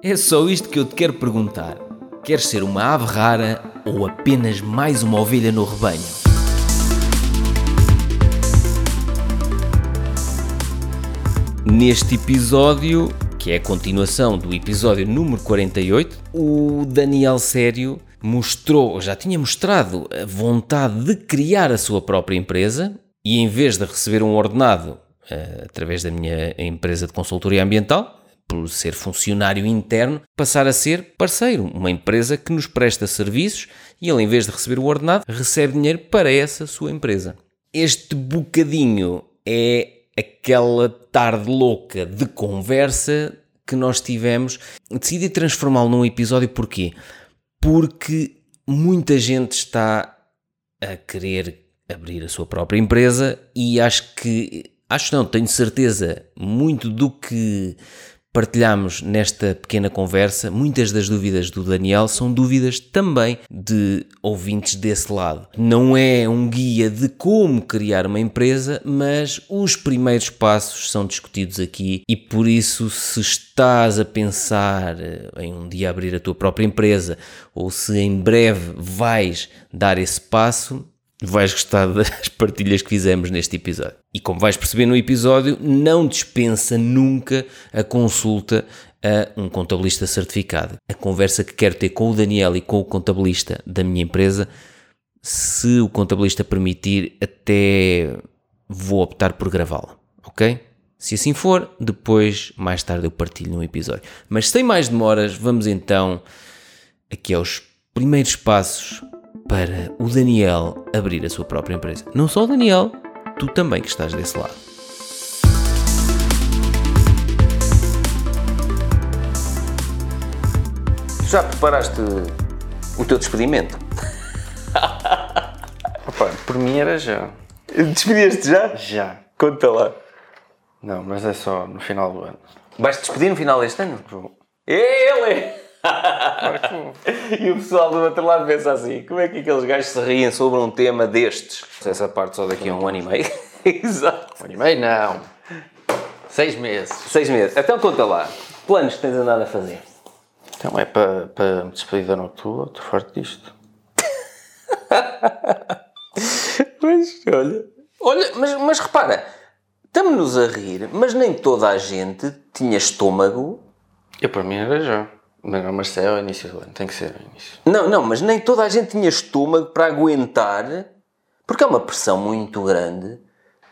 É só isto que eu te quero perguntar. Queres ser uma ave rara ou apenas mais uma ovelha no rebanho? Neste episódio, que é a continuação do episódio número 48, o Daniel Sério mostrou, já tinha mostrado, a vontade de criar a sua própria empresa e em vez de receber um ordenado uh, através da minha empresa de consultoria ambiental, por ser funcionário interno, passar a ser parceiro, uma empresa que nos presta serviços e ele, em vez de receber o ordenado, recebe dinheiro para essa sua empresa. Este bocadinho é aquela tarde louca de conversa que nós tivemos. Decidi transformá-lo num episódio porquê? Porque muita gente está a querer abrir a sua própria empresa e acho que, acho não, tenho certeza, muito do que partilhamos nesta pequena conversa, muitas das dúvidas do Daniel são dúvidas também de ouvintes desse lado. Não é um guia de como criar uma empresa, mas os primeiros passos são discutidos aqui e por isso, se estás a pensar em um dia abrir a tua própria empresa ou se em breve vais dar esse passo, vais gostar das partilhas que fizemos neste episódio. E como vais perceber no episódio, não dispensa nunca a consulta a um contabilista certificado. A conversa que quero ter com o Daniel e com o contabilista da minha empresa, se o contabilista permitir, até vou optar por gravá-la, ok? Se assim for, depois, mais tarde, eu partilho no episódio. Mas sem mais demoras, vamos então aqui aos primeiros passos para o Daniel abrir a sua própria empresa. Não só o Daniel, tu também que estás desse lado. Já preparaste o teu despedimento? Opa, por mim era já. Despediste já? Já. Conta lá. Não, mas é só no final do ano. Vais-te despedir no final deste ano? Vou. Ele! E o pessoal do outro lado pensa assim: como é que aqueles gajos se riem sobre um tema destes? Essa parte só daqui a um ano e meio. Exato. Um ano e meio, não. Seis meses. Seis meses. Então conta lá. Planos que tens andado a fazer? Então é para, para me despedir da Noctua, estou farto disto. Mas olha. Olha, mas, mas repara, estamos-nos a rir, mas nem toda a gente tinha estômago. Eu para mim era já. Mas não, mas é ao início do ano, tem que ser ao início. Não, não, mas nem toda a gente tinha estômago para aguentar, porque é uma pressão muito grande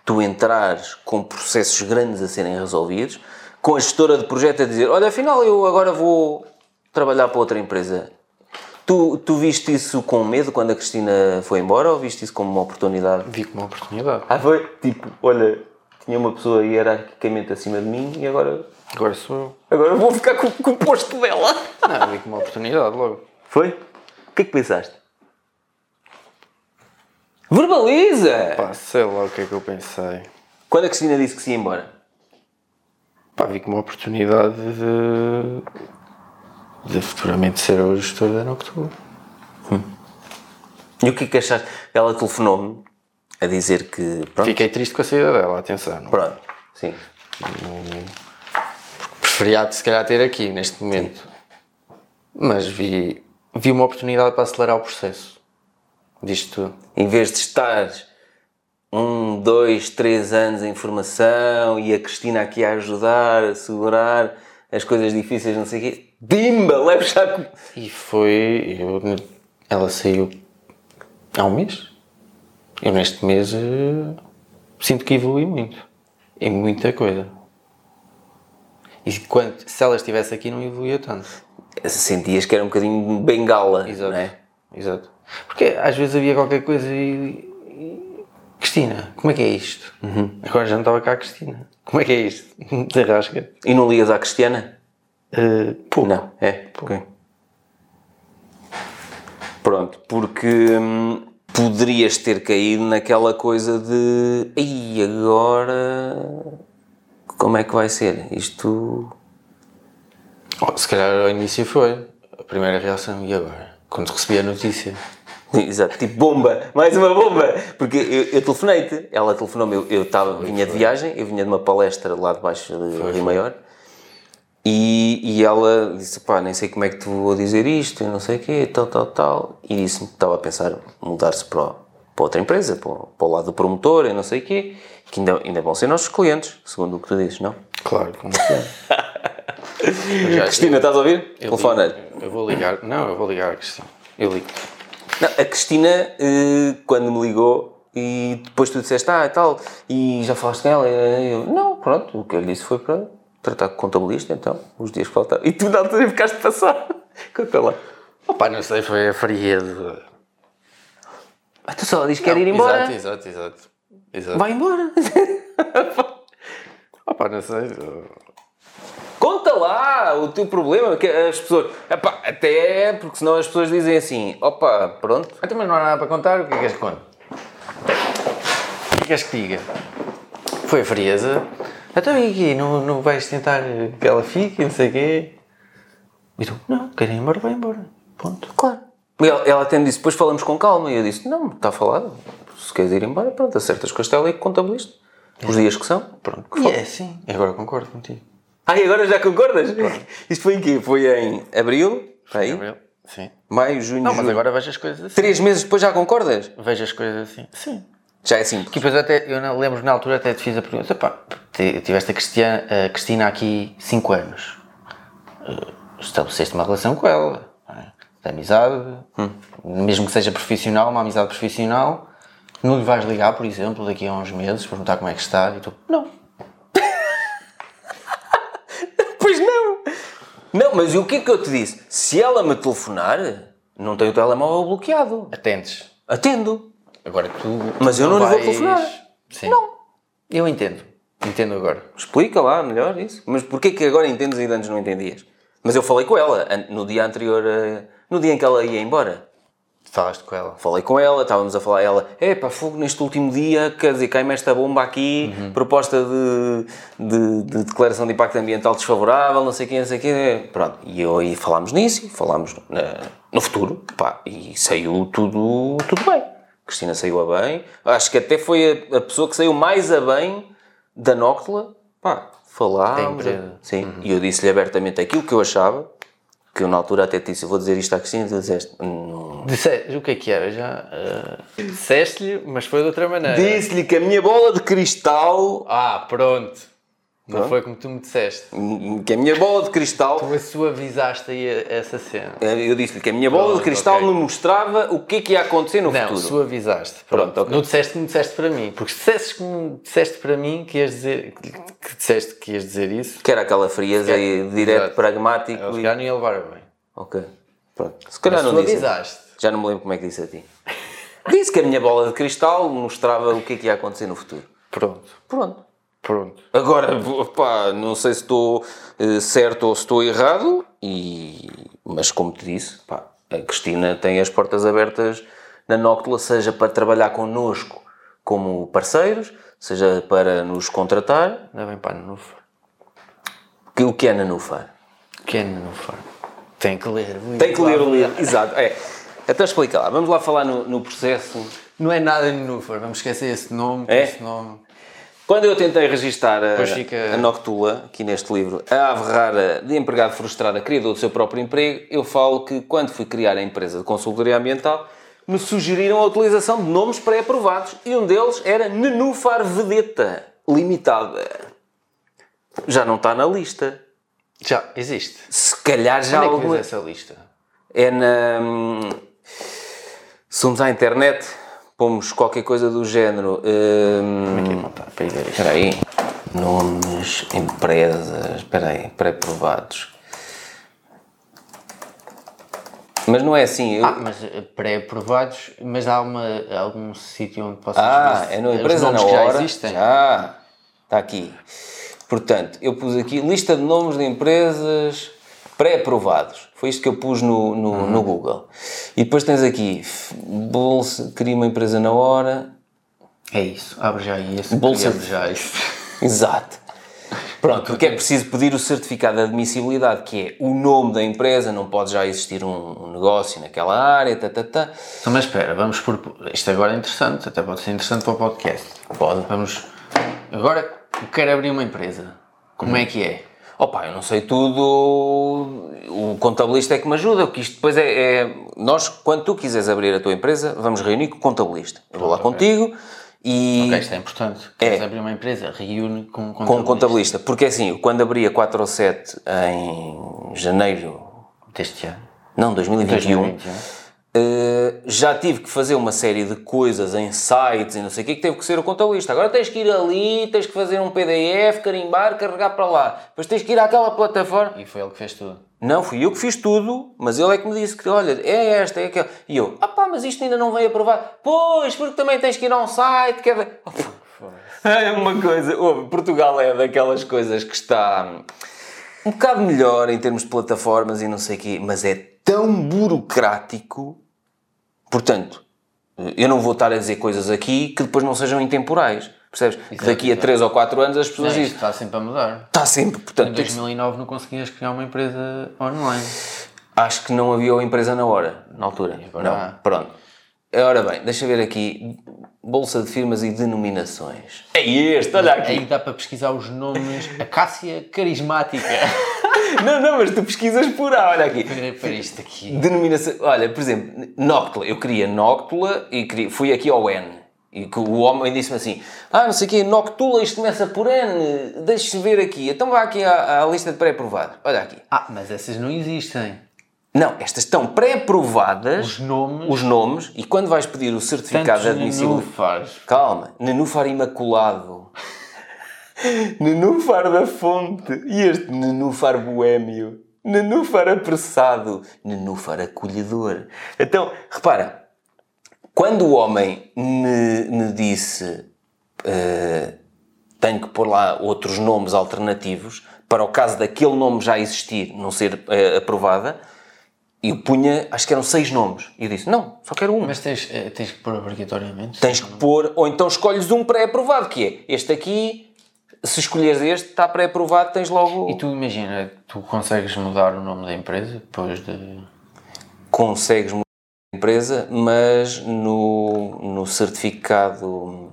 tu entrares com processos grandes a serem resolvidos, com a gestora de projeto a dizer: Olha, afinal eu agora vou trabalhar para outra empresa. Tu, tu viste isso com medo quando a Cristina foi embora ou viste isso como uma oportunidade? Vi como uma oportunidade. Ah, foi? Tipo, olha, tinha uma pessoa hierarquicamente acima de mim e agora, Agora sou eu. agora vou ficar com, com o posto dela. Não, vi como uma oportunidade logo. Foi? O que é que pensaste? Verbaliza! Pá, sei lá o que é que eu pensei. Quando a Cristina disse que se ia embora? Pá, vi como uma oportunidade de. de futuramente ser o gestor da Noctua. E o que é que achaste? Ela telefonou-me a dizer que. Pronto. Fiquei triste com a saída dela, atenção. Pronto. Sim. Preferia se calhar ter aqui neste momento. Mas vi, vi uma oportunidade para acelerar o processo disto tudo. Em vez de estar um, dois, três anos em formação e a Cristina aqui a ajudar, a segurar as coisas difíceis, não sei o quê. Bimba! Leve já. E foi. Eu, ela saiu há um mês. Eu neste mês eh, sinto que evolui muito. Em muita coisa. E quando, se ela estivesse aqui não evoluía tanto. Sentias que era um bocadinho bengala, Exato. não é? Exato. Porque às vezes havia qualquer coisa e. Cristina, como é que é isto? Agora já não estava cá a Cristina. Como é que é isto? Desarrasca. E não ligas à Cristiana? Uh, pouco. Não, é? Ok. Pronto, porque hum, poderias ter caído naquela coisa de. E agora. Como é que vai ser? Isto. Oh, se calhar ao início foi. A primeira reação, e agora? Quando recebi a notícia. Exato, tipo bomba, mais uma bomba! Porque eu, eu telefonei-te, ela telefonou-me, eu, eu tava, vinha de viagem, eu vinha de uma palestra lá de baixo de Rio Maior E, e ela disse, pá, nem sei como é que te vou dizer isto, não sei o quê, tal, tal, tal. E disse-me que estava a pensar mudar-se para, para outra empresa, para, para o lado do promotor, e não sei o quê, que ainda, ainda vão ser nossos clientes, segundo o que tu dizes, não? Claro, como é. Cristina, estás a ouvir? Eu, Telefona. ligo- eu vou ligar. Não, eu vou ligar a Cristina. Eu ligo. Não, a Cristina, eh, quando me ligou, e depois tu disseste, ah, e tal, e já falaste com ela, e eu, não, pronto, o que eu lhe disse foi para tratar com o contabilista, então, os dias que faltaram. E tu na altura ficaste passar. Conta lá. Opa, não sei, foi a frieza. Ah, tu só diz que quer ir embora. Exato, exato, exato. exato. Vai embora. Opa, não sei. Conta lá o teu problema, que as pessoas. Epá, até porque senão as pessoas dizem assim: opa, pronto. Então, mas não há nada para contar, o que é que queres que conte? O que é que queres que diga? Foi a frieza. Então e aqui, não, não vais tentar que ela fique, não sei o quê? E tu, não, quero ir embora, vai embora. Ponto. Claro. Ela, ela até me disse: depois falamos com calma. E eu disse: não, está falado. Se queres ir embora, pronto, acertas com a Estela e com o contabilista. Os dias que são. Pronto. que E é assim. E agora concordo contigo. Ah, e agora já concordas? Isto foi em quê? Foi em abril? Está aí? Gabriel? Sim. Maio, junho, Não, mas julho. agora vejo as coisas assim. Três meses depois já concordas? Vejo as coisas assim. Sim. Já é simples. Que depois até, eu lembro na altura até te fiz a pergunta, pá, ti- tiveste a Cristina, a Cristina aqui 5 anos, Eh, estabeleceste uma relação com ela, é? De amizade, mesmo que seja profissional, uma amizade profissional, não lhe vais ligar, por exemplo, daqui a uns meses, perguntar como é que está, e tu, não, Pois não! Não, mas e o que é que eu te disse? Se ela me telefonar, não tenho o telemóvel bloqueado. atendes. Atendo. Agora tu... Mas tu eu não lhe vou telefonar. Sim. Não. Eu entendo, entendo agora. Explica lá melhor isso. Mas porquê que agora entendes e antes não entendias? Mas eu falei com ela no dia anterior, a- no dia em que ela ia embora. Falaste com ela. Falei com ela, estávamos a falar, ela, é pá, fogo neste último dia, quer dizer, cai-me esta bomba aqui, proposta de, de, de declaração de impacto ambiental desfavorável, não sei o quê, não sei o quê. Pronto, e eu aí falámos nisso, falámos na- no futuro, pá, e saiu tudo, tudo bem. Cristina saiu a bem, acho que até foi a, a pessoa que saiu mais a bem da Nóctula, pá, falámos. Sim, e eu disse-lhe abertamente aquilo que eu achava, que eu na altura até te disse, vou dizer isto à Cristina, tu disseste, não, Disse, o que é que era? Já uh, disseste-lhe, mas foi de outra maneira. Disse-lhe que a minha bola de cristal. Ah, pronto. Não foi como tu me disseste. Que a minha bola de cristal. Tu suavizaste aí a- essa cena. Eu disse-lhe que a minha bola de Pronto, cristal ok. me mostrava o que é que ia acontecer no Não, futuro. suavizaste. Pronto, Pronto, ok. Não disseste como disseste para mim. Porque se dissesses como disseste para mim que ias dizer, que, que disseste que ias dizer isso, Que era aquela frieza e direto, Exato. pragmático. eu E... não ia levar bem. Ok. Pronto. Se calhar Mas não disse. Já não me lembro como é que disse a ti. disse que a minha bola de cristal mostrava o que é que ia acontecer no futuro. Pronto. Pronto. Pronto. Agora, pá, não sei se estou eh, certo ou se estou errado, e... mas como te disse, pá, a Cristina tem as portas abertas na Nóctula, seja para trabalhar connosco como parceiros, seja para nos contratar. Não é bem para a Nenúfar. Que, o que é Nanufar? O que é Nenúfar? Tem que ler. Tem que ler o livro. Exato. É. Então explica lá, vamos lá falar no, no processo. Não é nada Nenúfar. Vamos esquecer esse nome. É? Esse nome. Quando eu tentei registar a, fica- a Noctula, aqui neste livro, a ave rara de empregado frustrado, criador do seu próprio emprego, eu falo que quando fui criar a empresa de consultoria ambiental, me sugeriram a utilização de nomes pré-aprovados e um deles era Nenufar Vedeta Limitada. Já não está na lista. Já existe. Se calhar já Onde é que alguma... essa lista? É na. hum, Se vamos à internet, pomos qualquer coisa do género. hum, Aqui apontar para ir ver. Espera aí. Nomes, empresas, espera aí, pré-aprovados. Mas não é assim. eu- Ah, mas eh, pré-aprovados, mas há uma, algum sítio onde possas Ah, é os empresa na que hora. já existem? Já. Está aqui. Portanto, eu pus aqui lista de nomes de empresas pré-aprovados. Foi isto que eu pus no, no, Uhum. no Google. E depois tens aqui Bolsa, cria uma empresa na hora. É isso, abre já isso. Bolsa- Abre já isso. Exato. Pronto, porque é preciso pedir o certificado de admissibilidade, que é o nome da empresa, não pode já existir um, um negócio naquela área, tá, tá, tá. Então, mas espera, vamos por. Isto agora é interessante, até pode ser interessante para o podcast. Pode. Vamos. Agora, quero abrir uma empresa. Como é que é? Opa, eu não sei tudo, o contabilista é que me ajuda, porque isto depois é, é- Nós, quando tu quiseres abrir a tua empresa, vamos reunir com o contabilista. Eu vou lá ok. contigo e... Ok, isto é importante. Queres abrir uma empresa, reúne com um Com o contabilista. contabilista. Porque assim, eu quando abri a 4 ou 7 em janeiro, Deste ano. não, 2021, 2021. Eh, já tive que fazer uma série de coisas em sites e não sei o que, que teve que ser o contabilista. Agora tens que ir ali, tens que fazer um PDF, carimbar, carregar para lá. Depois tens que ir àquela plataforma. E foi ele que fez tudo. Não, fui eu que fiz tudo, mas ele é que me disse que, olha, é esta, é aquela. E eu, ah pá, mas isto ainda não veio aprovado. Pois, porque também tens que ir a um site, que é... da- É uma coisa, ouve, Portugal é daquelas coisas que está um bocado melhor em termos de plataformas e não sei o quê, mas é tão burocrático. Portanto, eu não vou estar a dizer coisas aqui que depois não sejam intemporais. Percebes? Que Exato, daqui a exato. 3 ou 4 anos as Não, pessoas isto dizem, está sempre a mudar. está sempre, Em portanto, que- 2009 não conseguias criar uma empresa online. Acho que não havia uma empresa na hora, na altura. não, há. pronto. Ora bem, deixa ver aqui. Bolsa de firmas e denominações. É este, olha aqui. Aí dá para pesquisar os nomes. Acácia Carismática. Não, não, mas tu pesquisas por A, olha aqui. Para, isto aqui. Denominação. Olha, por exemplo, Nóctula. Eu queria Nóctula e queria, fui aqui ao N. E que o homem disse-me assim: Ah, não sei o quê, Noctula, isto começa por N. Deixa-se ver aqui. Então vá aqui à, à lista de pré-aprovados. Olha aqui. Ah, mas essas não existem. Não, estas estão pré-aprovadas. Os nomes. os nomes e quando vais pedir o certificado de admissão. nenúfares. Calma, nenúfar imaculado. Nenúfar da fonte. E este nenúfar boêmio. Nenúfar apressado. Nenúfar acolhedor. Então, repara, quando o homem me, me disse eh, tenho que pôr lá outros nomes alternativos para o caso daquele nome já existir, não ser eh, aprovada, eu punha, acho que eram seis nomes. E eu disse, não, só quero um. Mas tens, eh, tens que pôr obrigatoriamente. Tens que pôr, ou então escolhes um pré-aprovado, que é este aqui, se escolheres este, está pré-aprovado, tens logo. E tu imagina, tu consegues mudar o nome da empresa depois de. consegues mudar a empresa, mas no, no certificado,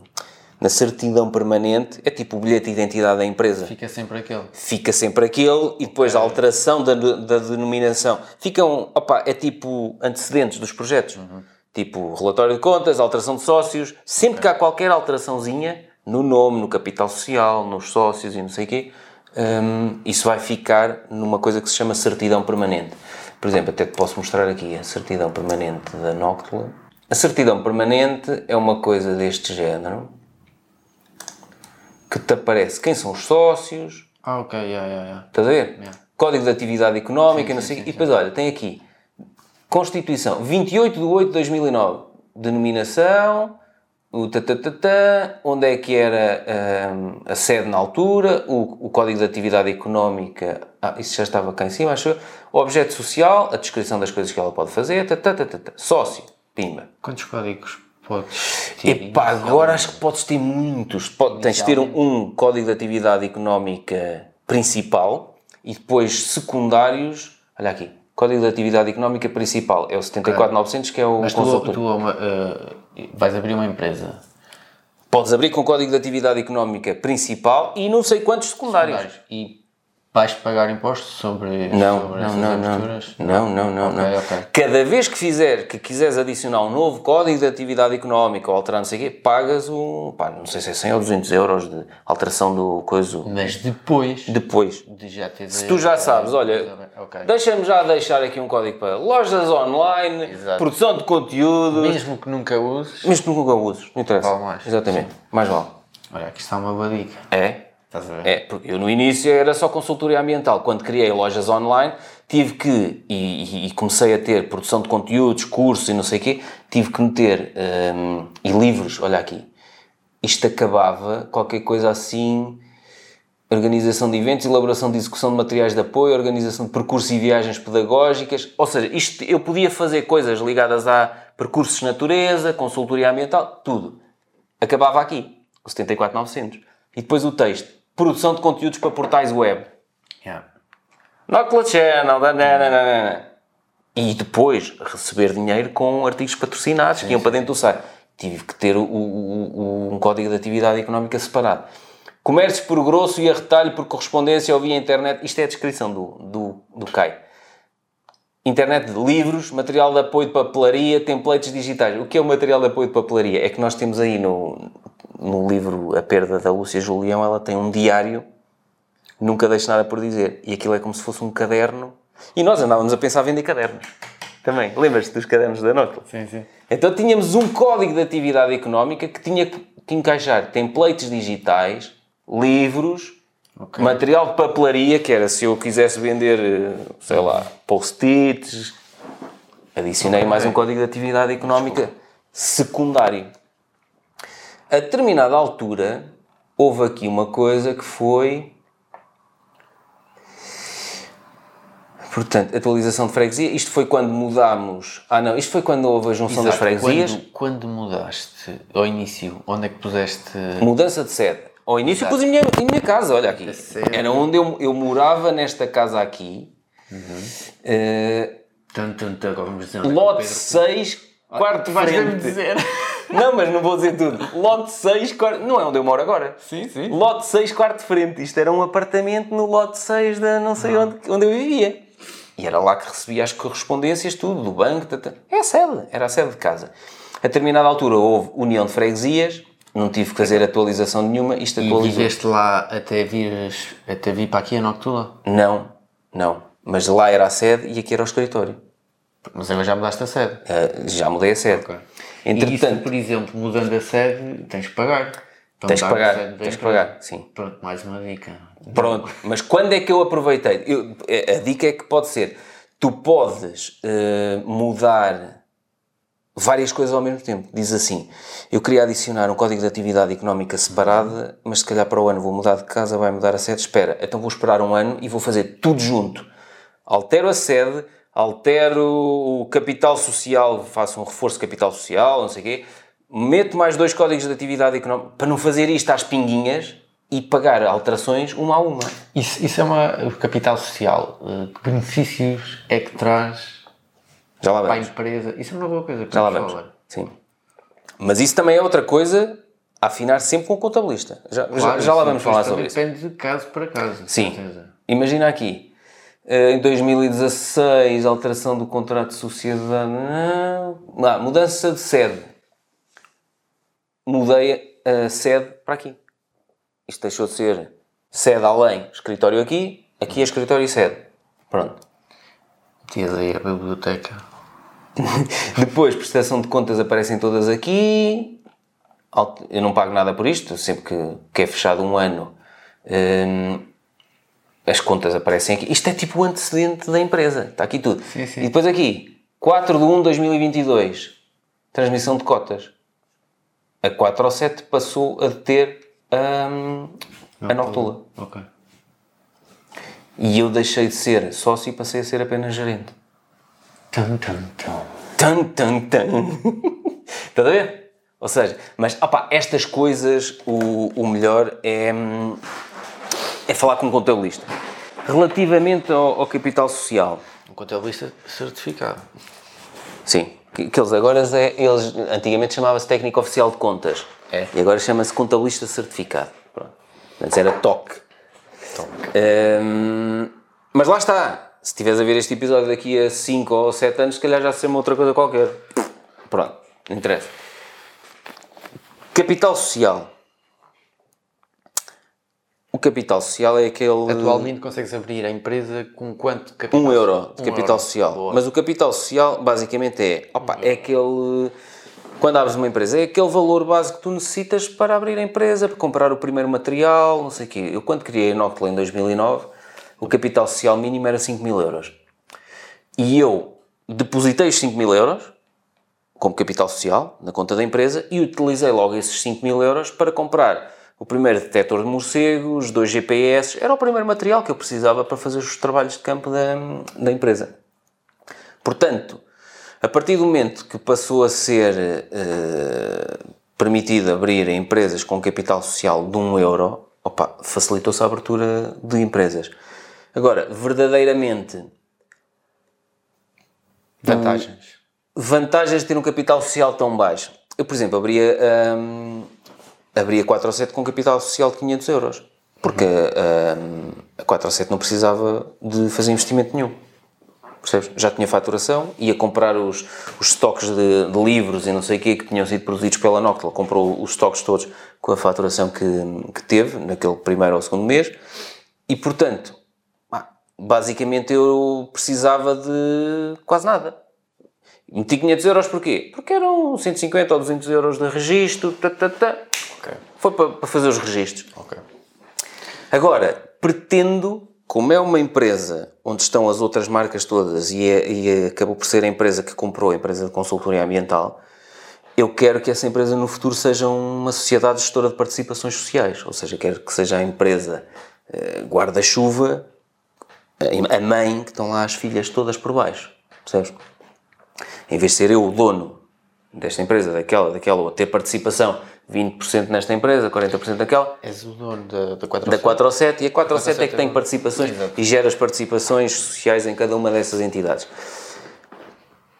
na certidão permanente, é tipo o bilhete de identidade da empresa. Fica sempre aquele. Fica sempre aquele e depois a alteração da, da denominação. Ficam, opa, é tipo antecedentes dos projetos. Tipo relatório de contas, alteração de sócios. Sempre que há qualquer alteraçãozinha no nome, no capital social, nos sócios e não sei o quê, hum, isso vai ficar numa coisa que se chama certidão permanente. Por exemplo, até te posso mostrar aqui a certidão permanente da Nóctula. A certidão permanente é uma coisa deste género que te aparece quem são os sócios, Ah, ok, yeah, yeah, yeah. Estás a ver? Yeah. Código de Atividade Económica, Sim, não sim, sei. sim, e depois, olha, tem aqui Constituição, 28 de 8 de 2009. Denominação, o tatatatã, onde é que era hum, a sede na altura, o, o Código de Atividade Económica, ah, isso já estava cá em cima, acho eu. O objeto social, a descrição das coisas que ela pode fazer, tatatatã. Sócio, pimba. Quantos códigos podes ter? Epá, agora acho que podes ter muitos. Pode, tens de ter um, um código de atividade económica principal e depois secundários. Olha aqui, código de atividade económica principal é o 74900, que é o Mas tu, consultor. tu eh, vais abrir uma empresa. Podes abrir com o código de atividade económica principal e não sei quantos secundários. E vais pagar impostos sobre, Não, sobre não, essas não, não, aberturas? não, não, não, não. ok. Cada vez que fizer, que quiseres adicionar um novo código de atividade económica ou alterar não sei o quê, pagas um, pá, não sei se é 100 ou 200 euros de alteração do coisa Mas depois depois. de já ter... Se tu já sabes, olha, Ok. deixa-me já deixar aqui um código para lojas online, Exato. produção de conteúdo, Mesmo que nunca uses... mesmo que nunca uses, não interessa. Vale mais. Exatamente, mais vale. Olha, aqui está uma boa dica. É? Estás a ver? É, porque eu no início era só consultoria ambiental. Quando criei lojas online, tive que, e, e- comecei a ter produção de conteúdos, cursos e não sei o quê, tive que meter, hum, e livros, olha aqui, isto acabava qualquer coisa assim, organização de eventos, elaboração de execução de materiais de apoio, organização de percursos e viagens pedagógicas, ou seja, isto eu podia fazer coisas ligadas a percursos de natureza, consultoria ambiental, tudo. Acabava aqui, o 74900. E depois o texto, produção de conteúdos para portais web. Yeah. Noctula Channel, dananana. e depois receber dinheiro com artigos patrocinados que iam para dentro do site. Tive que ter o- o- o- um código de atividade económica separado. Comércio por grosso e a retalho por correspondência ou via internet. Isto é a descrição do, do, do CAI. Internet de livros, material de apoio de papelaria, templates digitais. O que é o material de apoio de papelaria? É que nós temos aí no, no livro A Perda da Lúcia Julião, ela tem um diário, nunca deixa nada por dizer. E aquilo é como se fosse um caderno. E nós andávamos a pensar em vender cadernos. Também. Lembras-te dos cadernos da Nota? Sim, sim. Então tínhamos um código de atividade económica que tinha que encaixar templates digitais, livros, Ok. material de papelaria, que era se eu quisesse vender, eh, sei lá, post-its. Adicionei mais um código de atividade económica secundário. A determinada altura, houve aqui uma coisa que foi. Portanto, atualização de freguesia. Isto foi quando mudámos. Ah, não, isto foi quando houve a junção das Exato. freguesias. Quando, quando mudaste ao início, onde é que puseste. Mudança de sede. Ao início Exato. pus em minha, em minha casa, olha aqui. Era onde eu, eu morava nesta casa aqui. Eh, Tum, tum, tum, agora vamos dizer onde é que o lote Pedro- 6, quarto vais mesmo frente. dizer. Não, mas não vou dizer tudo. Lote 6, quarto... Não é onde eu moro agora. Sim, sim. Lote 6, quarto de frente. Isto era um apartamento no lote 6 da não sei onde, onde eu vivia. E era lá que recebia as correspondências, tudo, do banco. Tata. É a sede, era a sede de casa. A determinada altura houve união de freguesias, não tive que fazer atualização nenhuma, isto E viveste lá até vires, até vir para aqui a Noctula. Não, não. Mas lá era a sede e aqui era o escritório. Mas agora já mudaste a sede. Ah, já mudei a sede. Ok. e isso, Entretanto, por exemplo, mudando a sede, tens que pagar. Para Tens que pagar, tens que pagar, sim. Pronto, mais uma dica. Pronto, mas quando é que eu aproveitei? Eu- a dica é que pode ser: tu podes eh, mudar várias coisas ao mesmo tempo. Diz assim: eu queria adicionar um código de atividade económica separada, mas se calhar para o ano vou mudar de casa, vai mudar a sede. Espera, então vou esperar um ano e vou fazer tudo junto. Altero a sede, altero o capital social, faço um reforço de capital social, não sei o quê. Meto mais dois códigos de atividade económica para não fazer isto às pinguinhas e pagar alterações uma a uma. Isso, isso é uma, o capital social. Eh, Que benefícios é que traz Já lá para a empresa? Isso é uma boa coisa. Já lá vamos falar. Sim. Mas isso também é outra coisa a afinar sempre com o contabilista. Já, já- Claro, já lá isso vamos falar sobre isso. Depende de caso para caso. Sim. Imagina aqui. Eh, Em 2016, alteração do contrato de sociedade. Não. Ah, mudança de sede. Mudei a sede para aqui. Isto deixou de ser sede além, escritório aqui, aqui é escritório e sede. Pronto. Metias aí a biblioteca. Depois, prestação de contas aparecem todas aqui. Eu não pago nada por isto, sempre que, que é fechado um ano, hum, as contas aparecem aqui. Isto é tipo o antecedente da empresa, está aqui tudo. Sim, sim. E depois aqui, 4 de 1 de 2022, transmissão de cotas. A 4 ou 7 passou a ter hum, a Noctula. Ok. E eu deixei de ser sócio e passei a ser apenas gerente. Tum, tum, tum. Tan, tan, tan. Estás a ver? Ou seja, mas opá, estas coisas, o, o melhor é, hum, é falar com um contabilista. Relativamente ao, ao capital social, Um contabilista certificado. sim, que, que eles agora, é, eles, antigamente chamava-se técnico oficial de contas. É. E agora chama-se contabilista certificado. Pronto. Antes era TOC. Hum, mas lá está. Se estiveres a ver este episódio daqui a 5 ou 7 anos, se calhar já se chama outra coisa qualquer. Pronto, não interessa. Capital social. Capital social é aquele. Atualmente consegues abrir a empresa com quanto capital? Um euro de Um capital euro. social. Boa. Mas o capital social basicamente é, opa, é aquele. Quando abres uma empresa, é aquele valor básico que tu necessitas para abrir a empresa, para comprar o primeiro material, não sei o quê. Eu, quando criei a Noctla em 2009, o capital social mínimo era 5 mil euros. E eu depositei os 5 mil euros como capital social na conta da empresa e utilizei logo esses 5 mil euros para comprar o primeiro detector de morcegos, dois GPS, era o primeiro material que eu precisava para fazer os trabalhos de campo da, da empresa. Portanto, a partir do momento que passou a ser eh, permitido abrir empresas com capital social de 1 euro, opa, facilitou-se a abertura de empresas. Agora, verdadeiramente, Vantagens. vantagens de ter um capital social tão baixo. Eu, por exemplo, abria hum, abri a 4 ou 7 com capital social de 500 euros. Porque hum, a 4 ou 7 não precisava de fazer investimento nenhum. Percebes? Já tinha faturação, ia comprar os, os estoques de, de livros e não sei o quê que tinham sido produzidos pela Noctla. Comprou os estoques todos com a faturação que, que teve naquele primeiro ou segundo mês. E, portanto, basicamente eu precisava de quase nada. Meti 500 euros porquê? Porque eram 150 ou 200 euros de registro. Tá, tá, tá. Ok. Foi para, para fazer os registros. Ok. Agora, pretendo, como é uma empresa onde estão as outras marcas todas e, é, e acabou por ser a empresa que comprou, a empresa de consultoria ambiental, eu quero que essa empresa no futuro seja uma sociedade gestora de participações sociais. Ou seja, quero que seja a empresa eh, guarda-chuva, a mãe, que estão lá as filhas todas por baixo. Percebes? Em vez de ser eu o dono desta empresa, daquela, daquela, ou ter participação 20% nesta empresa, 40% naquela, És o dono da, da 4 da 4 ou 7 e a 4 ou 7 é que 7 tem é- participações Exato. e gera as participações sociais em cada uma dessas entidades.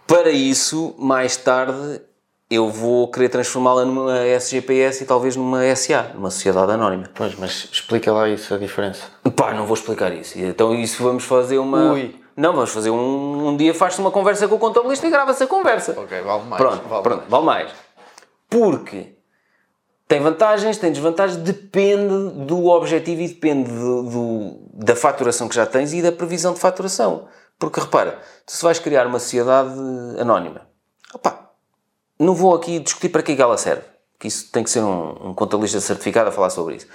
Para isso, mais tarde, eu vou querer transformá-la numa SGPS e talvez numa SA, numa Sociedade Anónima. Pois, mas explica lá isso, a diferença. Pá, não vou explicar isso. Então isso vamos fazer uma... Ui. Não, vamos fazer um, um dia faz-se uma conversa com o contabilista e grava-se a conversa. Ok, vale mais. Pronto, vale pronto, mais. vale mais. Porque tem vantagens, tem desvantagens, depende do objetivo e depende do, do- da faturação que já tens e da previsão de faturação. Porque repara, tu se vais criar uma sociedade anónima, opá, não vou aqui discutir para que é que ela serve, que isso tem que ser um, um contabilista certificado a falar sobre isso.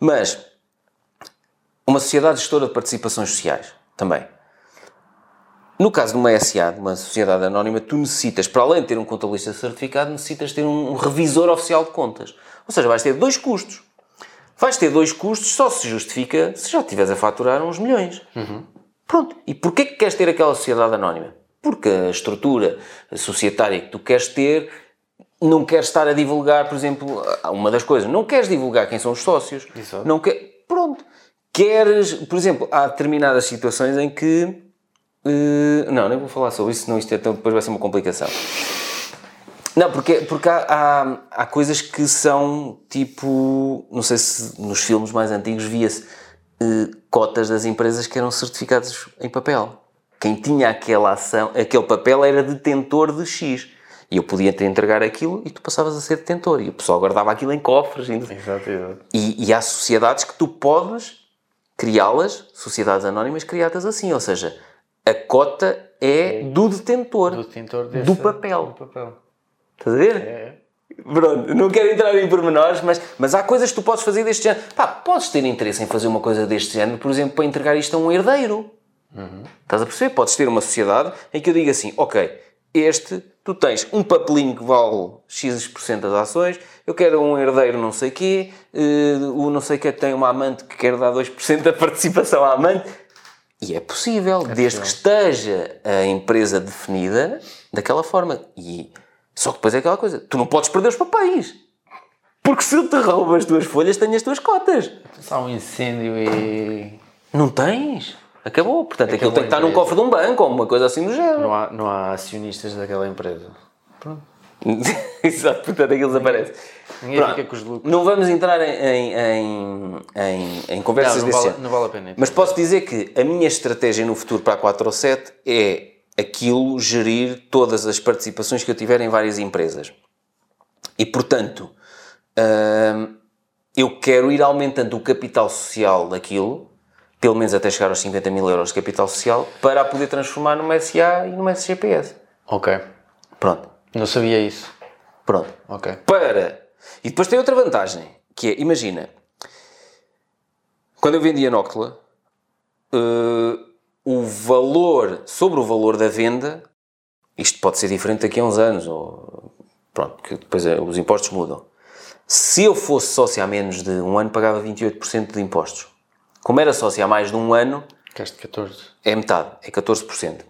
Mas uma sociedade gestora de participações sociais também. No caso de uma SA, de uma sociedade anónima, tu necessitas, para além de ter um contabilista certificado, necessitas ter um revisor oficial de contas. Ou seja, vais ter dois custos. Vais ter dois custos, só se justifica se já estiveres a faturar uns milhões. Pronto. E porquê que queres ter aquela sociedade anónima? Porque a estrutura societária que tu queres ter não queres estar a divulgar, por exemplo, uma das coisas, não queres divulgar quem são os sócios. Exato. Não quer, pronto. Queres, por exemplo, há determinadas situações em que eh, não, nem vou falar sobre isso, senão isto é tão- depois vai ser uma complicação. Não, porque, porque há, há, há coisas que são tipo. Não sei se nos filmes mais antigos via-se eh, cotas das empresas que eram certificados em papel. Quem tinha aquela ação, aquele papel era detentor de X. E eu podia te entregar aquilo e tu passavas a ser detentor. E o pessoal guardava aquilo em cofres. Exato, exato. e, e há sociedades que tu podes criá-las, sociedades anónimas criadas assim. Ou seja, a cota é do detentor. Do detentor desse, Do papel. Do papel. Estás a ver? É. Pronto, não quero entrar em pormenores, mas, mas há coisas que tu podes fazer deste género. Pá, podes ter interesse em fazer uma coisa deste género, por exemplo, para entregar isto a um herdeiro. Estás a perceber? Podes ter uma sociedade em que eu diga assim, ok, este, tu tens um papelinho que vale X% das ações, eu quero um herdeiro não sei quê, eh, o não sei quê tem uma amante que quer dar 2% da participação à amante. E é possível, desde que esteja a empresa definida daquela forma. E só que depois é aquela coisa, tu não podes perder os papéis. Porque se eu te roubo as tuas folhas, tenho as tuas cotas. Há um incêndio e. Não tens. Acabou. Portanto, aquilo Acabou tem que estar num cofre de um banco ou uma coisa assim do género. Não há, não há acionistas daquela empresa. Pronto. Exato, portanto aquilo desaparece. Ninguém Pronto. fica com os lucros. Não vamos entrar em, em, em, em, conversas Não, não desse vale, não vale a pena. Mas posso dizer que a minha estratégia no futuro para a 4 ou 7 é aquilo gerir todas as participações que eu tiver em várias empresas. E portanto, hum, eu quero ir aumentando o capital social daquilo, pelo menos até chegar aos 50 mil euros de capital social, para a poder transformar numa SA e numa SGPS. Ok. Pronto, Não sabia isso. pronto. Ok. Para. E depois tem outra vantagem, que é, imagina, quando eu vendi a Noctula, eh, o valor, sobre o valor da venda, isto pode ser diferente daqui a uns anos, ou pronto, que depois eh, os impostos mudam. Se eu fosse sócio há menos de um ano, pagava 28% de impostos. Como era sócio há mais de um ano, Gasto 14. é metade, é 14%.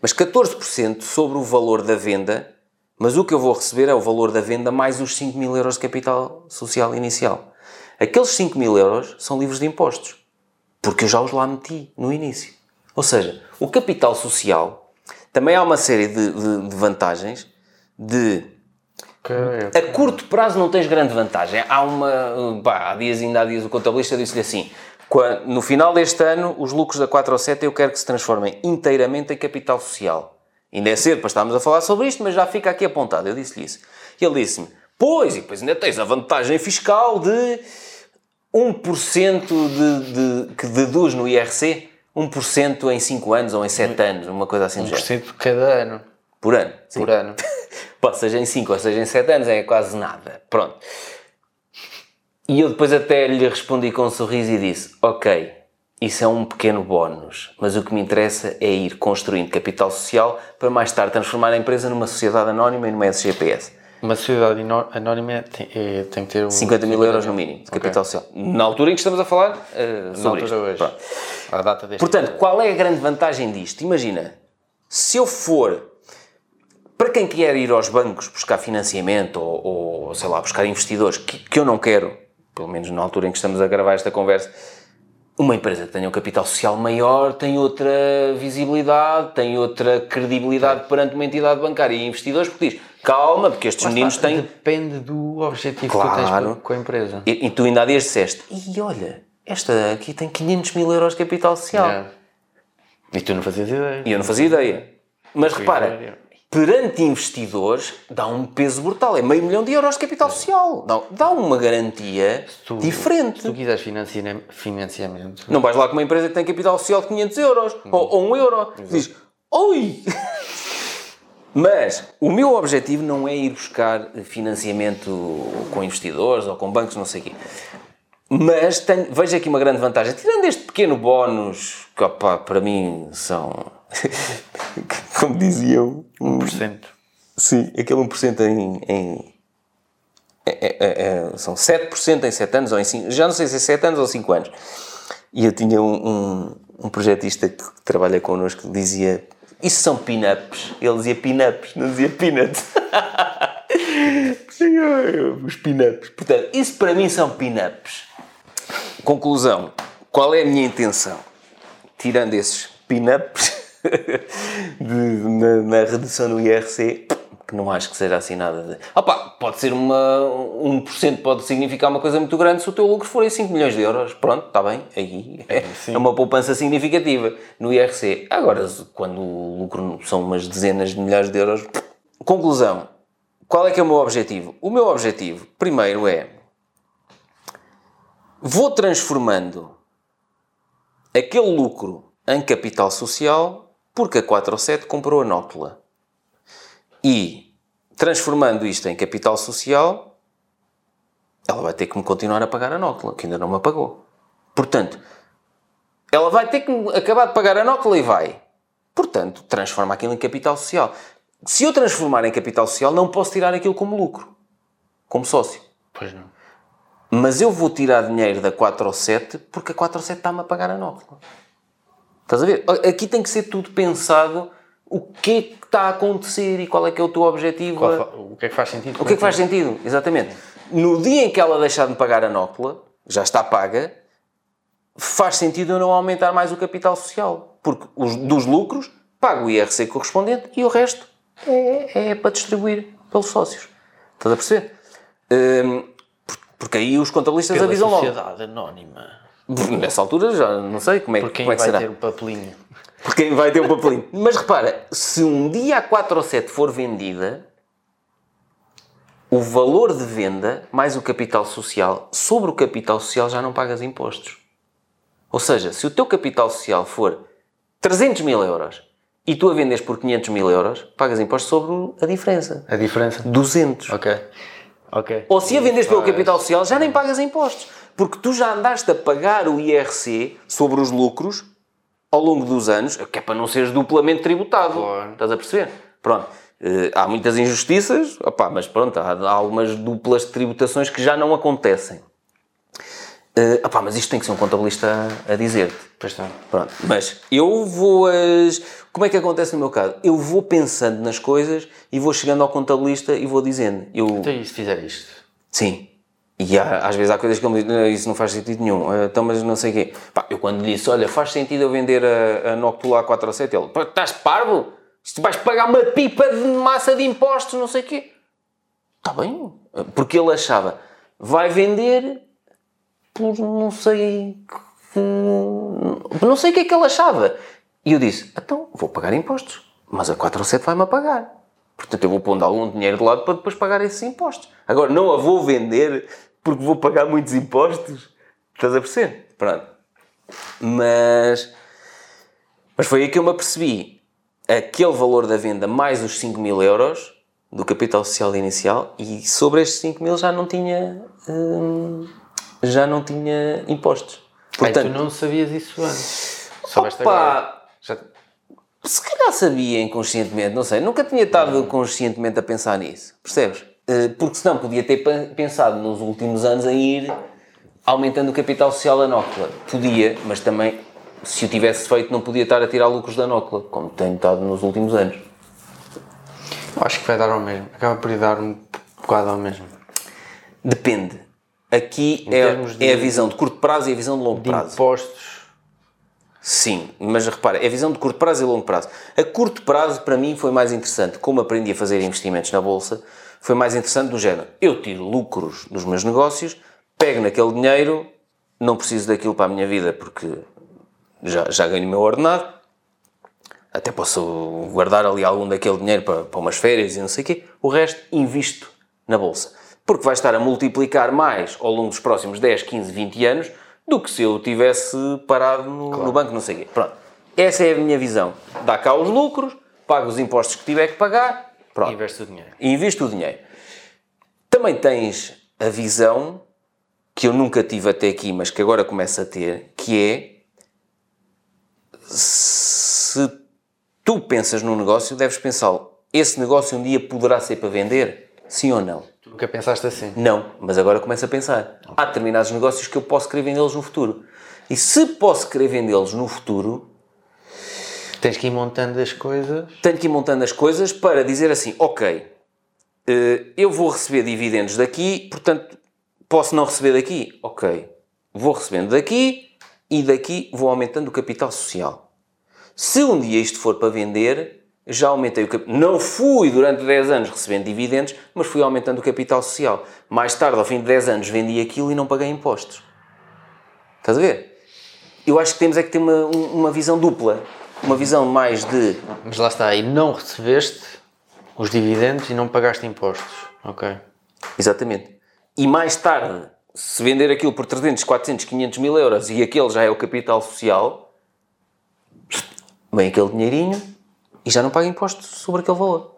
Mas 14% sobre o valor da venda, mas o que eu vou receber é o valor da venda mais os 5 mil euros de capital social inicial. Aqueles 5 mil euros são livres de impostos, porque eu já os lá meti no início. Ou seja, o capital social também há uma série de, de- de vantagens de A curto prazo não tens grande vantagem. Há uma. Pá, há dias ainda há dias o contabilista disse-lhe assim: "Qua- no final deste ano, os lucros da 4 ou 7 eu quero que se transformem inteiramente em capital social. Ainda é cedo para estarmos a falar sobre isto, mas já fica aqui apontado. Eu disse-lhe isso. E ele disse-me: Pois, e depois ainda tens a vantagem fiscal de 1% de, de, que deduz no IRC, 1% em 5 anos ou em 7 anos, uma coisa assim do género. 1% de cada ano. Por ano. sim. Por ano. Pode seja em 5 ou seja em 7 anos, é quase nada. Pronto. E eu depois até lhe respondi com um sorriso e disse: Ok, isso é um pequeno bónus, mas o que me interessa é ir construindo capital social para mais tarde transformar a empresa numa sociedade anónima e numa SGPS. Uma sociedade anónima tem, é- tem que ter um 50 mil euros no mínimo de capital social. Na altura em que estamos a falar Na sobre isto. hoje. A data deste. Portanto, qual é a grande vantagem disto? Imagina, se eu for para quem quer ir aos bancos buscar financiamento ou, ou, sei lá, buscar investidores, que, que eu não quero, pelo menos na altura em que estamos a gravar esta conversa, uma empresa que tenha um capital social maior tem outra visibilidade, tem outra credibilidade perante uma entidade bancária e investidores, porque diz, calma, porque estes Lá meninos está, têm... Depende do objetivo que tu Claro. tens com- a empresa. E, e tu ainda há dias disseste, e olha, esta aqui tem 500 mil euros de capital social. E tu não fazias ideia. E eu não fazia ideia. Mas repara, perante investidores, dá um peso brutal. É meio milhão de euros de capital social. Dá, dá uma garantia Tu- diferente. Se tu quiseres financiamento, financiamento Não vais lá com uma empresa que tem capital social de 500 euros ou, ou 1 euro. Diz, oi! Mas o meu objetivo não é ir buscar financiamento com investidores ou com bancos, não sei o quê. Mas tenho, vejo aqui uma grande vantagem. Tirando este pequeno bónus, que opá, para mim são, como diziam, um, 1%. Sim, aquele 1% em. em é- é- é- é- são 7% em 7 anos ou em 5. Já não sei se é 7 anos ou 5 anos. E eu tinha um, um, um projetista que trabalha connosco que dizia: Isso são pin-ups. Ele dizia pin-ups, não dizia peanuts. Os pin-ups. Portanto, isso para mim são pin-ups. Conclusão: qual é a minha intenção? Tirando esses pin-ups de- na, na redução do IRC, que não acho que seja assim nada de. Opa, pode ser uma. 1% pode significar uma coisa muito grande se o teu lucro for em 5 milhões de euros. Pronto, está bem. Aí é, é uma poupança significativa no IRC. Agora, quando o lucro são umas dezenas de milhares de euros. Conclusão: qual é que é o meu objetivo? O meu objetivo, primeiro, é. Vou transformando aquele lucro em capital social porque a 4 ou 7 comprou a Nótula. E transformando isto em capital social, ela vai ter que me continuar a pagar a Nótula, que ainda não me pagou. Portanto, ela vai ter que acabar de pagar a Nótula e vai. Portanto, transforma aquilo em capital social. Se eu transformar em capital social, não posso tirar aquilo como lucro, como sócio. Pois não. Mas eu vou tirar dinheiro da 4 ou 7 porque a 4 ou 7 está-me a pagar a Nótula. Estás a ver? Aqui tem que ser tudo pensado o que é que está a acontecer e qual é que é o teu objetivo. Qual o que é que faz sentido? O que é que faz sentido? Exatamente. No dia em que ela deixar de me pagar a Nócula, já está paga, faz sentido eu não aumentar mais o capital social. Porque os, dos lucros pago o IRC correspondente e o resto é, é para distribuir pelos sócios. Estás a perceber? Hum, por- porque aí os contabilistas Pela avisam logo. sociedade anónima. Nessa altura já não sei como é, Por que- quem como é que vai será. ter o papelinho? Por quem vai ter o papelinho. Mas repara, se um dia a 4 ou 7 for vendida, o valor de venda mais o capital social, sobre o capital social já não pagas impostos. Ou seja, se o teu capital social for 300 mil euros e tu a vendes por 500 mil euros, pagas impostos sobre a diferença. A diferença? 200. Ok. Ok. Ou se a vendes pelo capital social, já nem pagas impostos. Porque tu já andaste a pagar o IRC sobre os lucros ao longo dos anos, que é para não seres duplamente tributado. Claro. Estás a perceber? Pronto. Eh, há muitas injustiças, opá, mas pronto, há, há algumas duplas tributações que já não acontecem. Opá, mas isto tem que ser um contabilista a, a dizer-te. Pois está. Pronto, mas eu vou. as- Como é que acontece no meu caso? Eu vou pensando nas coisas e vou chegando ao contabilista e vou dizendo. Eu, Então e se fizer isto? Sim. E há- às vezes há coisas que ele me diz, "Não, isso não faz sentido nenhum, Ah, então, mas não sei o quê. Pá, eu quando lhe disse, olha, faz sentido eu vender a, a Noctula a 4 ou 7, ele, "Pá, estás parvo? Isto vais pagar uma pipa de massa de impostos, não sei o quê. Está bem. Porque ele achava, vai vender por não sei. que- Não sei o que é que ele achava. E eu disse, então vou pagar impostos. Mas a 407 vai-me a pagar. Portanto, eu vou pondo algum dinheiro de lado para depois pagar esses impostos. Agora, não a vou vender porque vou pagar muitos impostos. Estás a perceber? Pronto. Mas, mas foi aí que eu me apercebi. Aquele valor da venda mais os 5 mil euros do capital social inicial e sobre estes 5 mil já não tinha hum, já não tinha impostos. Ai, tu Portanto, não sabias isso antes. Soubeste agora. opa, Já... se calhar sabia inconscientemente, não sei, nunca tinha estado conscientemente a pensar nisso, percebes? Eh, Porque senão podia ter pe- pensado nos últimos anos em ir aumentando o capital social da Nócula. Podia, mas também, se o tivesse feito, não podia estar a tirar lucros da Nócula, como tenho estado nos últimos anos. Acho que vai dar ao mesmo. Acaba por dar um bocado ao mesmo. Depende. Aqui Em é, de- é a visão de curto prazo e a visão de longo De prazo. impostos. Sim, mas repara, é visão de curto prazo e longo prazo. A curto prazo, para mim, foi mais interessante. Como aprendi a fazer investimentos na Bolsa, foi mais interessante do género. Eu tiro lucros dos meus negócios, pego naquele dinheiro, não preciso daquilo para a minha vida porque já, já ganho o meu ordenado, até posso guardar ali algum daquele dinheiro para, para umas férias e não sei o quê. O resto invisto na Bolsa. Porque vai estar a multiplicar mais ao longo dos próximos 10, 15, 20 anos do que se eu tivesse parado no, no banco, não sei o quê. Pronto. Essa é a minha visão. Dá cá os lucros, pago os impostos que tiver que pagar, pronto. Investe o dinheiro. E invisto o dinheiro. Também tens a visão que eu nunca tive até aqui, mas que agora começo a ter, que é se tu pensas num negócio, deves pensar esse negócio um dia poderá ser para vender? Sim ou não? Nunca pensaste assim. Não, mas agora começo a pensar. Há determinados negócios que eu posso querer vendê-los no futuro. E se posso querer vendê-los no futuro, Tens que ir montando as coisas. tenho que ir montando as coisas para dizer assim, ok, eh, eu vou receber dividendos daqui, portanto, posso não receber daqui? Ok, vou recebendo daqui e daqui vou aumentando o capital social. Se um dia isto for para vender, já aumentei o capital. Não fui durante 10 anos recebendo dividendos, mas fui aumentando o capital social. Mais tarde, ao fim de 10 anos, vendi aquilo e não paguei impostos. Estás a ver? Eu acho que temos é que ter uma, um- uma visão dupla. Uma visão mais de Mas lá está, e não recebeste os dividendos e não pagaste impostos. Ok. Exatamente. E mais tarde, se vender aquilo por 300, 400, 500 mil euros e aquele já é o capital social, vem aquele dinheirinho e já não paga impostos sobre aquele valor.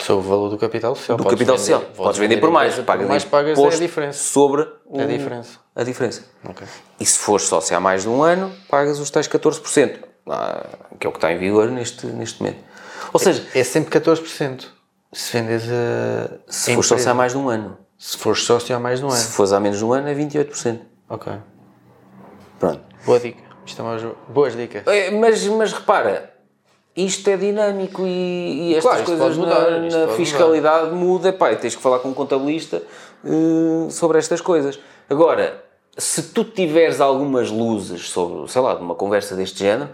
Sobre o valor do capital social. Do Podes capital vender- social. Podes vender por mais. empresa Pagas por mais pagas é a imposto diferença. Sobre o- É a diferença. a diferença. Ok. E se fores sócio há mais de um ano, pagas os tais 14%, ah, que é o que está em vigor neste, neste momento. Ou seja, É sempre 14%. Se vendes a. se fores sócio há mais de um ano, Se fores sócio há mais de um se ano. fores há menos de um ano, é 28%. Ok. Pronto. Boa dica. Isto é boas dicas. É, mas, mas repara, isto é dinâmico e, e estas Claro, coisas mudar, na, na fiscalidade muda, pá, e tens que falar com um contabilista eh, sobre estas coisas. Agora, se tu tiveres algumas luzes sobre, sei lá, de uma conversa deste género,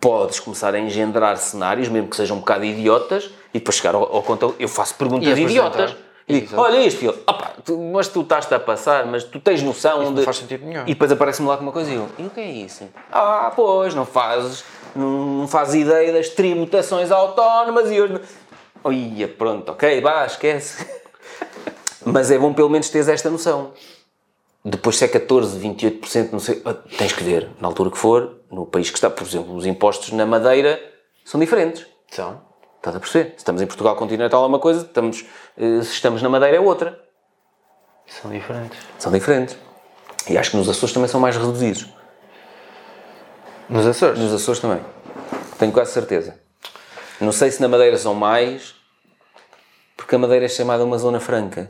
podes começar a engendrar cenários, mesmo que sejam um bocado idiotas, e depois chegar ao, ao contabilista, eu faço perguntas apresentar. idiotas. E digo, olha isto, filho, opa, tu- mas tu estás-te a passar, mas tu tens noção não de... faz sentido nenhum. E depois aparece-me lá com uma coisa e eu, e o que é isso? Ah, pois, não fazes, não, fazes ideia das tributações autónomas e hoje... Olha, pronto, ok, vá, esquece. Mas é bom pelo menos teres esta noção. Depois se é 14, 28%, não sei, ah, tens que ver, na altura que for, no país que está, por exemplo, os impostos na Madeira são diferentes. Então. Estás a perceber? Se estamos em Portugal continental é uma coisa, estamos, eh, se estamos na Madeira é outra. São diferentes. São diferentes. E acho que nos Açores também são mais reduzidos. Nos Açores? Nos Açores também. Tenho quase certeza. Não sei se na Madeira são mais, porque a Madeira é chamada uma zona franca.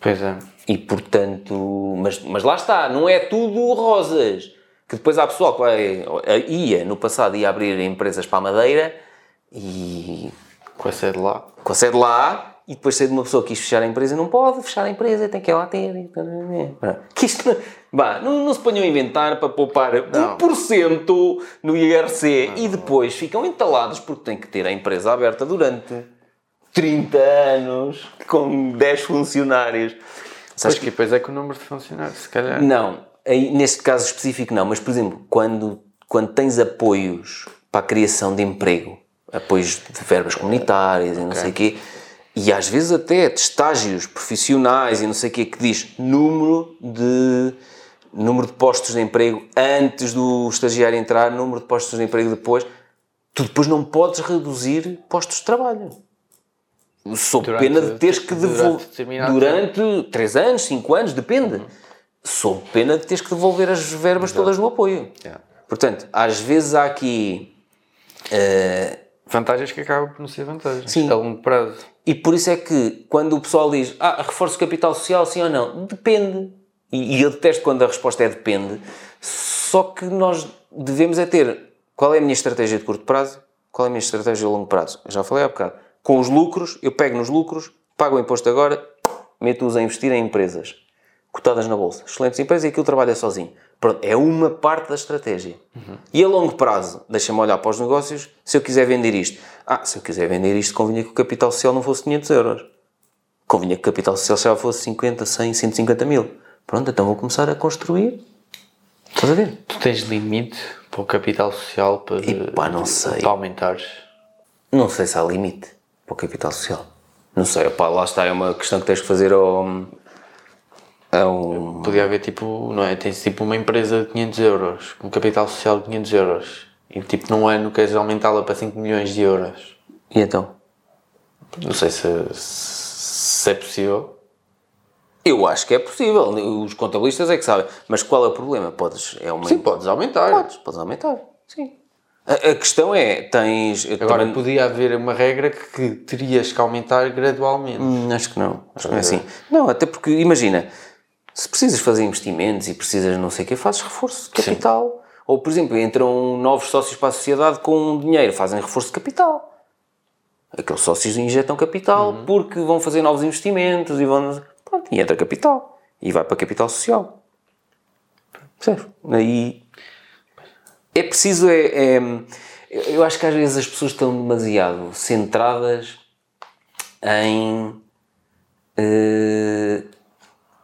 Pois é. E portanto. Mas, mas lá está, não é tudo rosas. Que depois há pessoal que vai, ia no passado ia abrir empresas para a Madeira e Com a sede lá. com a sede lá e depois ser de uma pessoa que quis fechar a empresa não pode fechar a empresa, tem que ir lá ter. Que isto não, vá, não, não se ponham a inventar para poupar 1% no IRC e depois ficam entalados porque têm que ter a empresa aberta durante 30 anos, com 10 funcionários. Sabes que depois é com o número de funcionários, se calhar. Não, aí, neste caso específico não, mas por exemplo, quando, quando tens apoios para a criação de emprego, apoios de verbas comunitárias e não sei o quê, e às vezes até de estágios profissionais e não sei o quê, que diz número de, número de postos de emprego antes do estagiário entrar, número de postos de emprego depois, tu depois não podes reduzir postos de trabalho. Sob Durante- pena de teres que devolver durante 3 anos, 5 anos, depende. Sob pena de teres que devolver as verbas todas do apoio. Yeah. Portanto, às vezes há aqui. eh, Vantagens que acabam por não ser vantagens. Sim. A longo prazo. e por isso é que quando o pessoal diz ah, reforço capital social, sim ou não? Depende. E, e eu detesto quando a resposta é depende. Só que nós devemos é ter qual é a minha estratégia de curto prazo, qual é a minha estratégia de longo prazo. Eu já falei há bocado. Com os lucros, eu pego nos lucros, pago o imposto agora, meto-os a investir em empresas cotadas na bolsa. Excelentes empresas e aquilo trabalha sozinho. Pronto, é uma parte da estratégia. E a longo prazo, deixa-me olhar para os negócios, se eu quiser vender isto. Ah, se eu quiser vender isto, convinha que o capital social não fosse 500 euros. Convinha que o capital social fosse 50, 100, 150 mil. Pronto, então vou começar a construir. Estás a ver? Tu tens limite para o capital social para, Epá, não sei. para aumentares? Não sei se há limite para o capital social. Não sei, opá, lá está, é uma questão que tens que fazer ao... ao Podia haver tipo, não é? Tens tipo uma empresa de 500 euros, com capital social de 500 euros. E tipo num ano queres aumentá-la para 5 milhões de euros. E então? Não sei se, se é possível. Eu acho que é possível. Os contabilistas é que sabem. Mas qual é o problema? Podes... É uma... Sim, podes aumentar. Podes, podes aumentar. Sim. A, a questão é, tens... Agora também- podia haver uma regra que, que terias que aumentar gradualmente. Hum, acho que não. Acho que não é assim. Não, até porque, imagina, se precisas fazer investimentos e precisas não sei o quê, fazes reforço de capital. Ou, por exemplo, entram novos sócios para a sociedade com dinheiro, fazem reforço de capital. Aqueles sócios injetam capital porque vão fazer novos investimentos e vão... Pronto, e entra capital. E vai para capital social. Percebes? Aí... É preciso, é, é- eu- acho que às vezes as pessoas estão demasiado centradas em eh,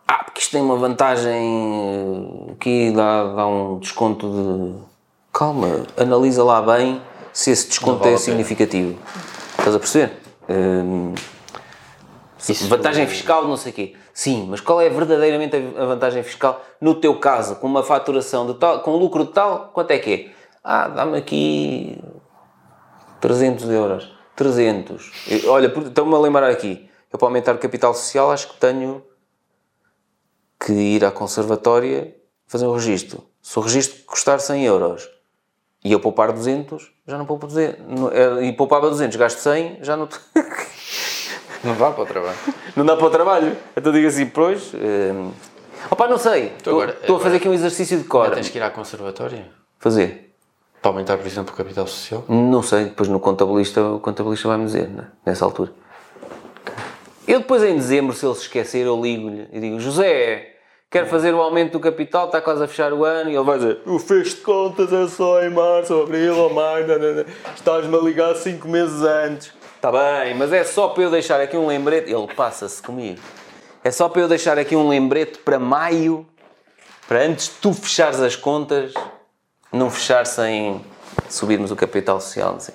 ah, porque isto tem uma vantagem aqui dá, dá um desconto de calma, analisa lá bem se esse desconto vale é significativo estás a perceber? Hum, vantagem fiscal, não sei o quê. Sim, mas qual é verdadeiramente a vantagem fiscal no teu caso, com uma faturação de tal, com um lucro de tal, quanto é que é? Ah, dá-me aqui 300 euros. 300. Eu- Olha, estou-me a lembrar aqui. Eu para aumentar o capital social acho que tenho que ir à conservatória fazer um registro. Se o registro custar 100 euros e eu poupar 200, já não poupo 200. Não- eh, E poupava 200, gasto 100, já não... Não vá para o trabalho. não dá para o trabalho. Então digo assim, pois... Eh... Opa, não sei. Estou, agora- estou a fazer aqui um exercício de cor. Tens que ir à conservatória Fazer. para aumentar, por exemplo, o capital social. Não sei, depois no contabilista, o contabilista vai-me dizer, né? nessa altura. Eu depois em dezembro, se ele se esquecer, eu ligo-lhe e digo, José, quero fazer o aumento do capital, está quase a fechar o ano, e ele vai dizer, o fecho de contas é só em março, abril ou maio, nanana. estás-me a ligar cinco meses antes. Está bem, mas é só para eu deixar aqui um lembrete, ele passa-se comigo. É só para eu deixar aqui um lembrete para maio, para antes de tu fechares as contas, não fechar sem subirmos o capital social, não sei.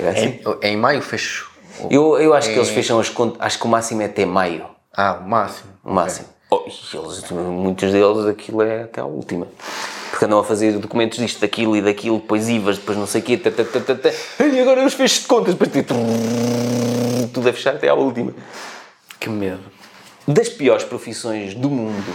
É assim? Em, em maio fecho. Eu, eu acho que eles fecham as contas, acho que o máximo é até maio. Ah, o máximo. O máximo. Oh, e eles, muitos deles aquilo é até a última. Porque andam a fazer documentos disto, daquilo e daquilo, depois IVAs, depois não sei o quê, tá, tá, tá. e agora os fechos de contas, depois tipo, tudo a fechar até à última. Que medo. Das piores profissões do mundo.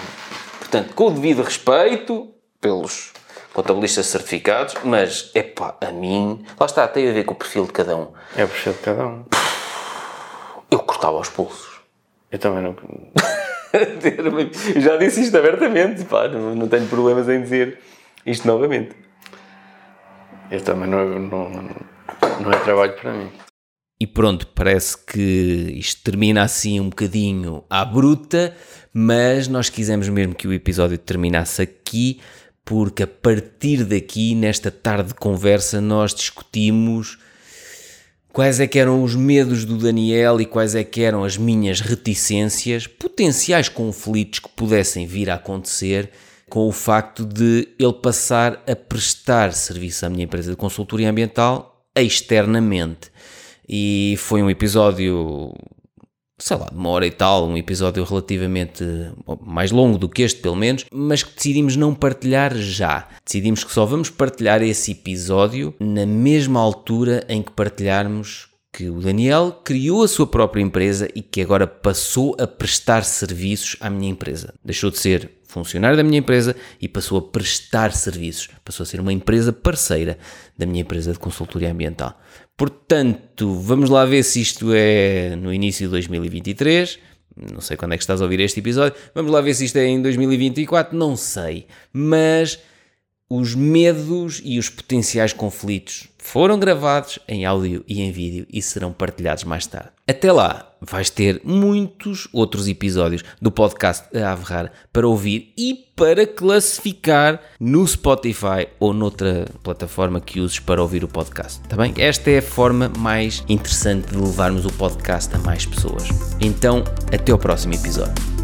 Portanto, com o devido respeito pelos contabilistas certificados, mas, epá, a mim, lá está, tem a ver com o perfil de cada um. É o perfil de cada um. Eu cortava os pulsos. Eu também não. Eu já disse isto abertamente, pá, não, não tenho problemas em dizer isto novamente. Eu também não, não, não é trabalho para mim. E pronto, parece que isto termina assim um bocadinho à bruta, mas nós quisemos mesmo que o episódio terminasse aqui, porque a partir daqui, nesta tarde de conversa, nós discutimos quais é que eram os medos do Daniel e quais é que eram as minhas reticências, potenciais conflitos que pudessem vir a acontecer com o facto de ele passar a prestar serviço à minha empresa de consultoria ambiental externamente. E foi um episódio sei lá, de uma hora e tal, um episódio relativamente mais longo do que este, pelo menos, mas que decidimos não partilhar já. Decidimos que só vamos partilhar esse episódio na mesma altura em que partilharmos que o Daniel criou a sua própria empresa e que agora passou a prestar serviços à minha empresa. Deixou de ser funcionário da minha empresa e passou a prestar serviços. Passou a ser uma empresa parceira da minha empresa de consultoria ambiental. Portanto, vamos lá ver se isto é no início de 2023. Não sei quando é que estás a ouvir este episódio. Vamos lá ver se isto é em 2024. Não sei. Mas os medos e os potenciais conflitos foram gravados em áudio e em vídeo e serão partilhados mais tarde. Até lá, vais ter muitos outros episódios do podcast a Averrar para ouvir e para classificar no Spotify ou noutra plataforma que uses para ouvir o podcast. Tá bem? Esta é a forma mais interessante de levarmos o podcast a mais pessoas. Então, até ao próximo episódio.